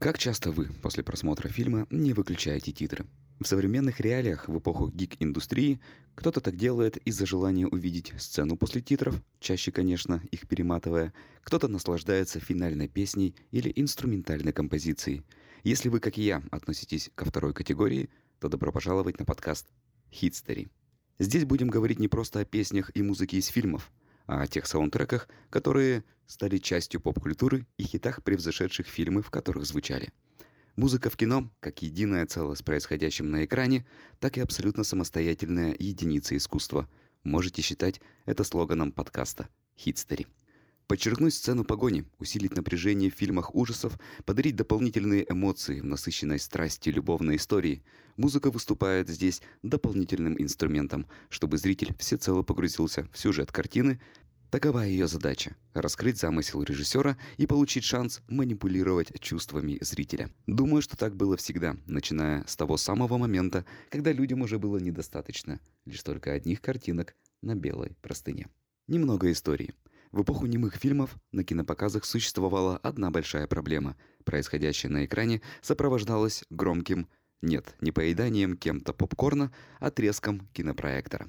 Как часто вы после просмотра фильма не выключаете титры? В современных реалиях, в эпоху гик-индустрии, кто-то так делает из-за желания увидеть сцену после титров, чаще, конечно, их перематывая, кто-то наслаждается финальной песней или инструментальной композицией. Если вы, как и я, относитесь ко второй категории, то добро пожаловать на подкаст «Хитстери». Здесь будем говорить не просто о песнях и музыке из фильмов, о тех саундтреках, которые стали частью поп-культуры и хитах, превзошедших фильмы, в которых звучали. Музыка в кино, как единое целое с происходящим на экране, так и абсолютно самостоятельная единица искусства. Можете считать это слоганом подкаста «Хитстери». Подчеркнуть сцену погони, усилить напряжение в фильмах ужасов, подарить дополнительные эмоции в насыщенной страсти любовной истории. Музыка выступает здесь дополнительным инструментом, чтобы зритель всецело погрузился в сюжет картины. Такова ее задача – раскрыть замысел режиссера и получить шанс манипулировать чувствами зрителя. Думаю, что так было всегда, начиная с того самого момента, когда людям уже было недостаточно лишь только одних картинок на белой простыне. Немного истории – в эпоху немых фильмов на кинопоказах существовала одна большая проблема. Происходящее на экране сопровождалось громким нет, не поеданием кем-то попкорна, а треском кинопроектора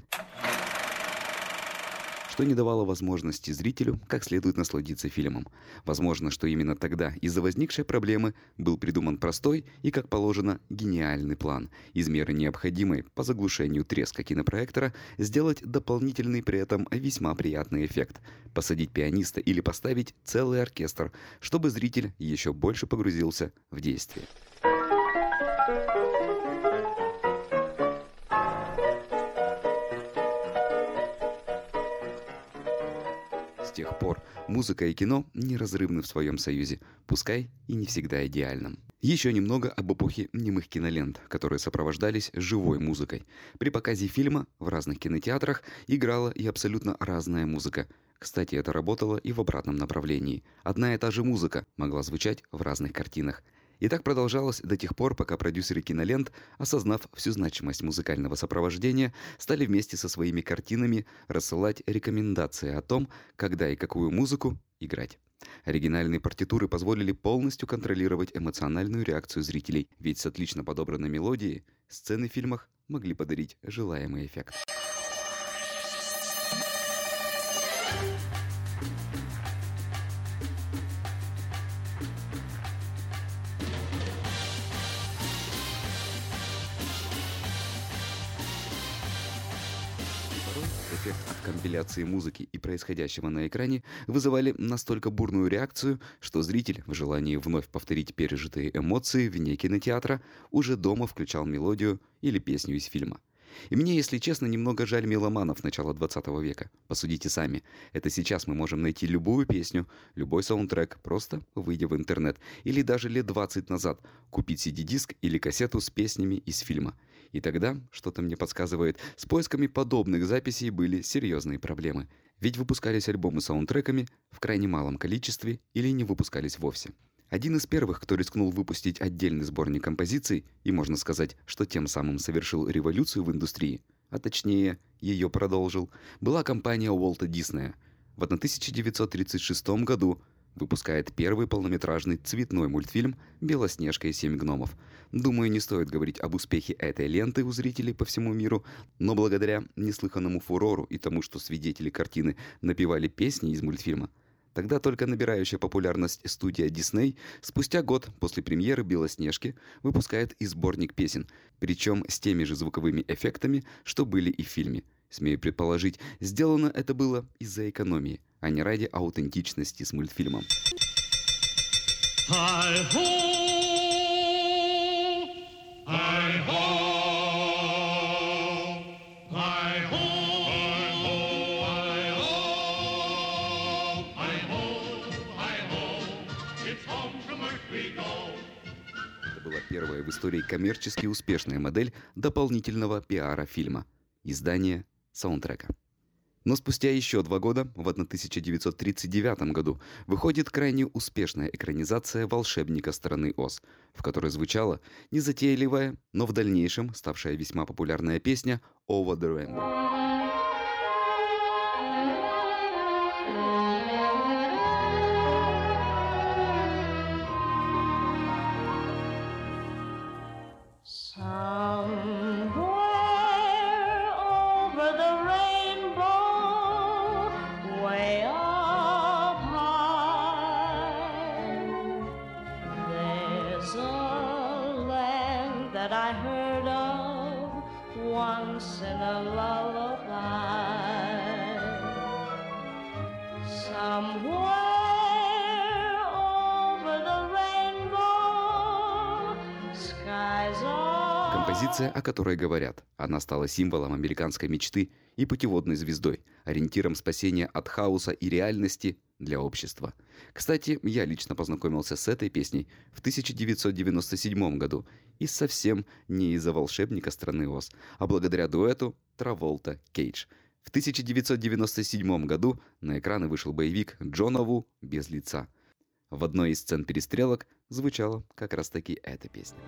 что не давало возможности зрителю как следует насладиться фильмом. Возможно, что именно тогда из-за возникшей проблемы был придуман простой и, как положено, гениальный план из меры необходимой по заглушению треска кинопроектора сделать дополнительный при этом весьма приятный эффект – посадить пианиста или поставить целый оркестр, чтобы зритель еще больше погрузился в действие. С тех пор музыка и кино неразрывны в своем союзе, пускай и не всегда идеальном. Еще немного об эпохе немых кинолент, которые сопровождались живой музыкой. При показе фильма в разных кинотеатрах играла и абсолютно разная музыка. Кстати, это работало и в обратном направлении. Одна и та же музыка могла звучать в разных картинах. И так продолжалось до тех пор, пока продюсеры кинолент, осознав всю значимость музыкального сопровождения, стали вместе со своими картинами рассылать рекомендации о том, когда и какую музыку играть. Оригинальные партитуры позволили полностью контролировать эмоциональную реакцию зрителей, ведь с отлично подобранной мелодией сцены в фильмах могли подарить желаемый эффект. Эффект от компиляции музыки и происходящего на экране вызывали настолько бурную реакцию, что зритель в желании вновь повторить пережитые эмоции вне кинотеатра уже дома включал мелодию или песню из фильма. И мне, если честно, немного жаль меломанов начала 20 века. Посудите сами. Это сейчас мы можем найти любую песню, любой саундтрек, просто выйдя в интернет. Или даже лет 20 назад купить CD-диск или кассету с песнями из фильма. И тогда, что-то мне подсказывает, с поисками подобных записей были серьезные проблемы. Ведь выпускались альбомы с саундтреками в крайне малом количестве или не выпускались вовсе. Один из первых, кто рискнул выпустить отдельный сборник композиций, и можно сказать, что тем самым совершил революцию в индустрии, а точнее, ее продолжил, была компания Уолта Диснея. В 1936 году выпускает первый полнометражный цветной мультфильм «Белоснежка и семь гномов». Думаю, не стоит говорить об успехе этой ленты у зрителей по всему миру, но благодаря неслыханному фурору и тому, что свидетели картины напевали песни из мультфильма, Тогда только набирающая популярность студия Disney спустя год после премьеры «Белоснежки» выпускает и сборник песен, причем с теми же звуковыми эффектами, что были и в фильме. Смею предположить, сделано это было из-за экономии, а не ради аутентичности с мультфильмом. Hi-ho! Hi-ho! первая в истории коммерчески успешная модель дополнительного пиара фильма – издание саундтрека. Но спустя еще два года, в 1939 году, выходит крайне успешная экранизация «Волшебника страны Оз», в которой звучала незатейливая, но в дальнейшем ставшая весьма популярная песня «Over the Rainbow». Композиция, о которой говорят. Она стала символом американской мечты и путеводной звездой, ориентиром спасения от хаоса и реальности для общества. Кстати, я лично познакомился с этой песней в 1997 году и совсем не из-за волшебника страны Оз, а благодаря дуэту Траволта Кейдж. В 1997 году на экраны вышел боевик Джона Ву «Без лица». В одной из сцен перестрелок звучала как раз таки эта песня.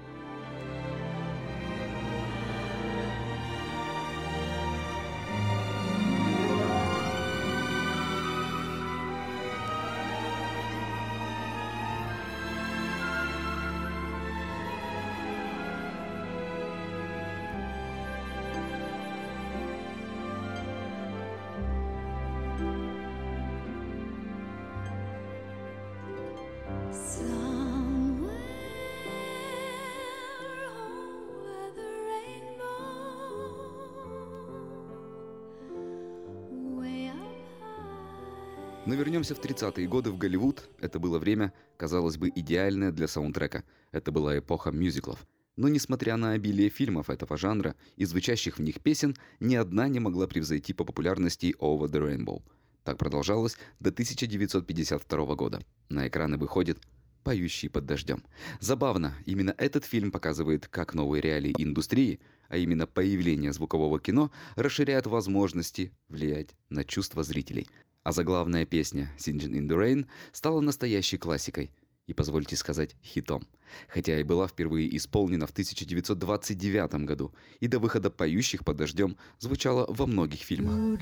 Но вернемся в 30-е годы в Голливуд. Это было время, казалось бы, идеальное для саундтрека. Это была эпоха мюзиклов. Но несмотря на обилие фильмов этого жанра и звучащих в них песен, ни одна не могла превзойти по популярности Over the Rainbow. Так продолжалось до 1952 года. На экраны выходит «Поющий под дождем». Забавно, именно этот фильм показывает, как новые реалии индустрии, а именно появление звукового кино, расширяют возможности влиять на чувства зрителей. А заглавная песня «Singing in the Rain» стала настоящей классикой и, позвольте сказать, хитом. Хотя и была впервые исполнена в 1929 году, и до выхода «Поющих под дождем» звучала во многих фильмах.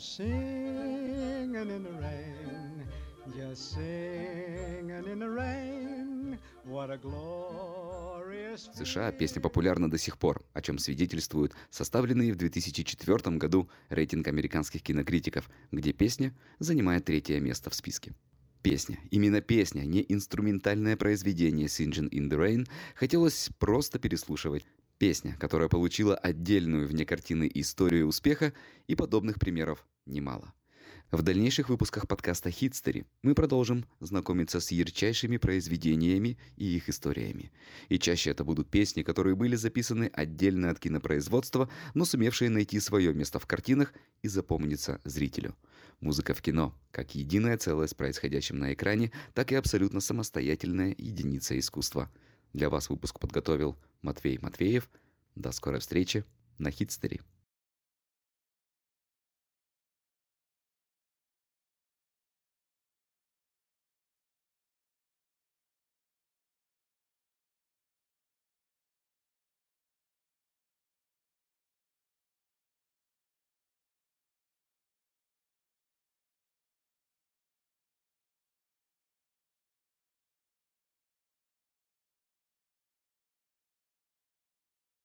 Singing in the rain, just singing in the rain. What a glorious США песня популярна до сих пор, о чем свидетельствует составленный в 2004 году рейтинг американских кинокритиков, где песня занимает третье место в списке. Песня, именно песня, не инструментальное произведение Singing in the Rain, хотелось просто переслушивать. Песня, которая получила отдельную вне картины историю успеха, и подобных примеров немало. В дальнейших выпусках подкаста «Хитстери» мы продолжим знакомиться с ярчайшими произведениями и их историями. И чаще это будут песни, которые были записаны отдельно от кинопроизводства, но сумевшие найти свое место в картинах и запомниться зрителю. Музыка в кино – как единое целое с происходящим на экране, так и абсолютно самостоятельная единица искусства. Для вас выпуск подготовил Матвей Матвеев. До скорой встречи на Хитстере.